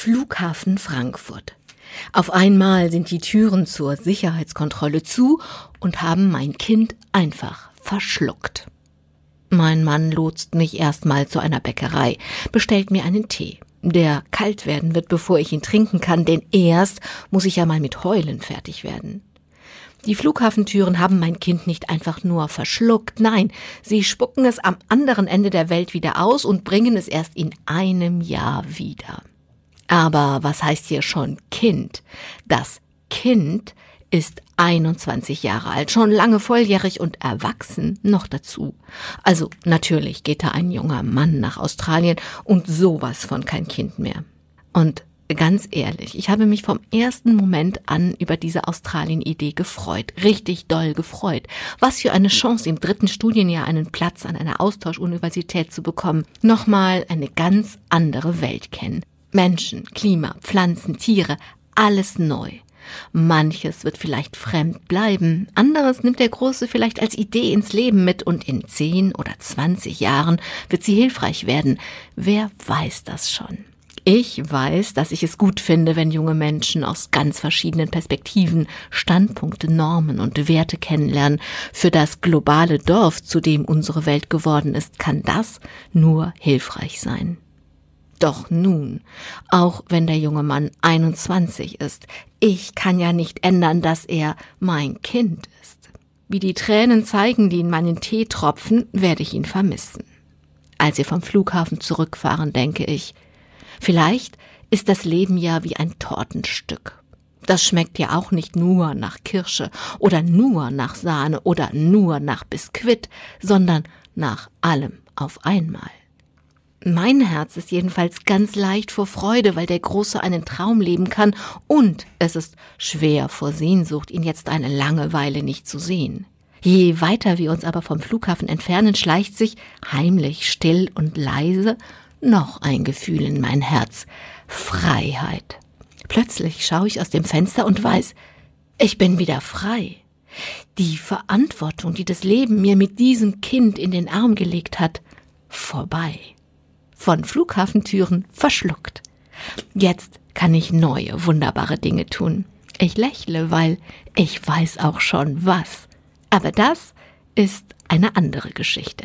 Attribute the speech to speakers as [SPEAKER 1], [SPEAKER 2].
[SPEAKER 1] Flughafen Frankfurt. Auf einmal sind die Türen zur Sicherheitskontrolle zu und haben mein Kind einfach verschluckt. Mein Mann lotst mich erstmal zu einer Bäckerei, bestellt mir einen Tee, der kalt werden wird, bevor ich ihn trinken kann, denn erst muss ich ja mal mit Heulen fertig werden. Die Flughafentüren haben mein Kind nicht einfach nur verschluckt, nein, sie spucken es am anderen Ende der Welt wieder aus und bringen es erst in einem Jahr wieder. Aber was heißt hier schon Kind? Das Kind ist 21 Jahre alt, schon lange volljährig und erwachsen noch dazu. Also natürlich geht da ein junger Mann nach Australien und sowas von kein Kind mehr. Und ganz ehrlich, ich habe mich vom ersten Moment an über diese Australien-Idee gefreut, richtig doll gefreut. Was für eine Chance, im dritten Studienjahr einen Platz an einer Austauschuniversität zu bekommen. Nochmal eine ganz andere Welt kennen. Menschen, Klima, Pflanzen, Tiere, alles neu. Manches wird vielleicht fremd bleiben, anderes nimmt der Große vielleicht als Idee ins Leben mit und in zehn oder zwanzig Jahren wird sie hilfreich werden. Wer weiß das schon? Ich weiß, dass ich es gut finde, wenn junge Menschen aus ganz verschiedenen Perspektiven Standpunkte, Normen und Werte kennenlernen. Für das globale Dorf, zu dem unsere Welt geworden ist, kann das nur hilfreich sein. Doch nun, auch wenn der junge Mann 21 ist, ich kann ja nicht ändern, dass er mein Kind ist. Wie die Tränen zeigen, die in meinen Tee tropfen, werde ich ihn vermissen. Als wir vom Flughafen zurückfahren, denke ich, vielleicht ist das Leben ja wie ein Tortenstück. Das schmeckt ja auch nicht nur nach Kirsche oder nur nach Sahne oder nur nach Biskuit, sondern nach allem auf einmal. Mein Herz ist jedenfalls ganz leicht vor Freude, weil der Große einen Traum leben kann und es ist schwer vor Sehnsucht, ihn jetzt eine lange Weile nicht zu sehen. Je weiter wir uns aber vom Flughafen entfernen, schleicht sich, heimlich, still und leise, noch ein Gefühl in mein Herz. Freiheit. Plötzlich schaue ich aus dem Fenster und weiß, ich bin wieder frei. Die Verantwortung, die das Leben mir mit diesem Kind in den Arm gelegt hat, vorbei von Flughafentüren verschluckt. Jetzt kann ich neue, wunderbare Dinge tun. Ich lächle, weil ich weiß auch schon was. Aber das ist eine andere Geschichte.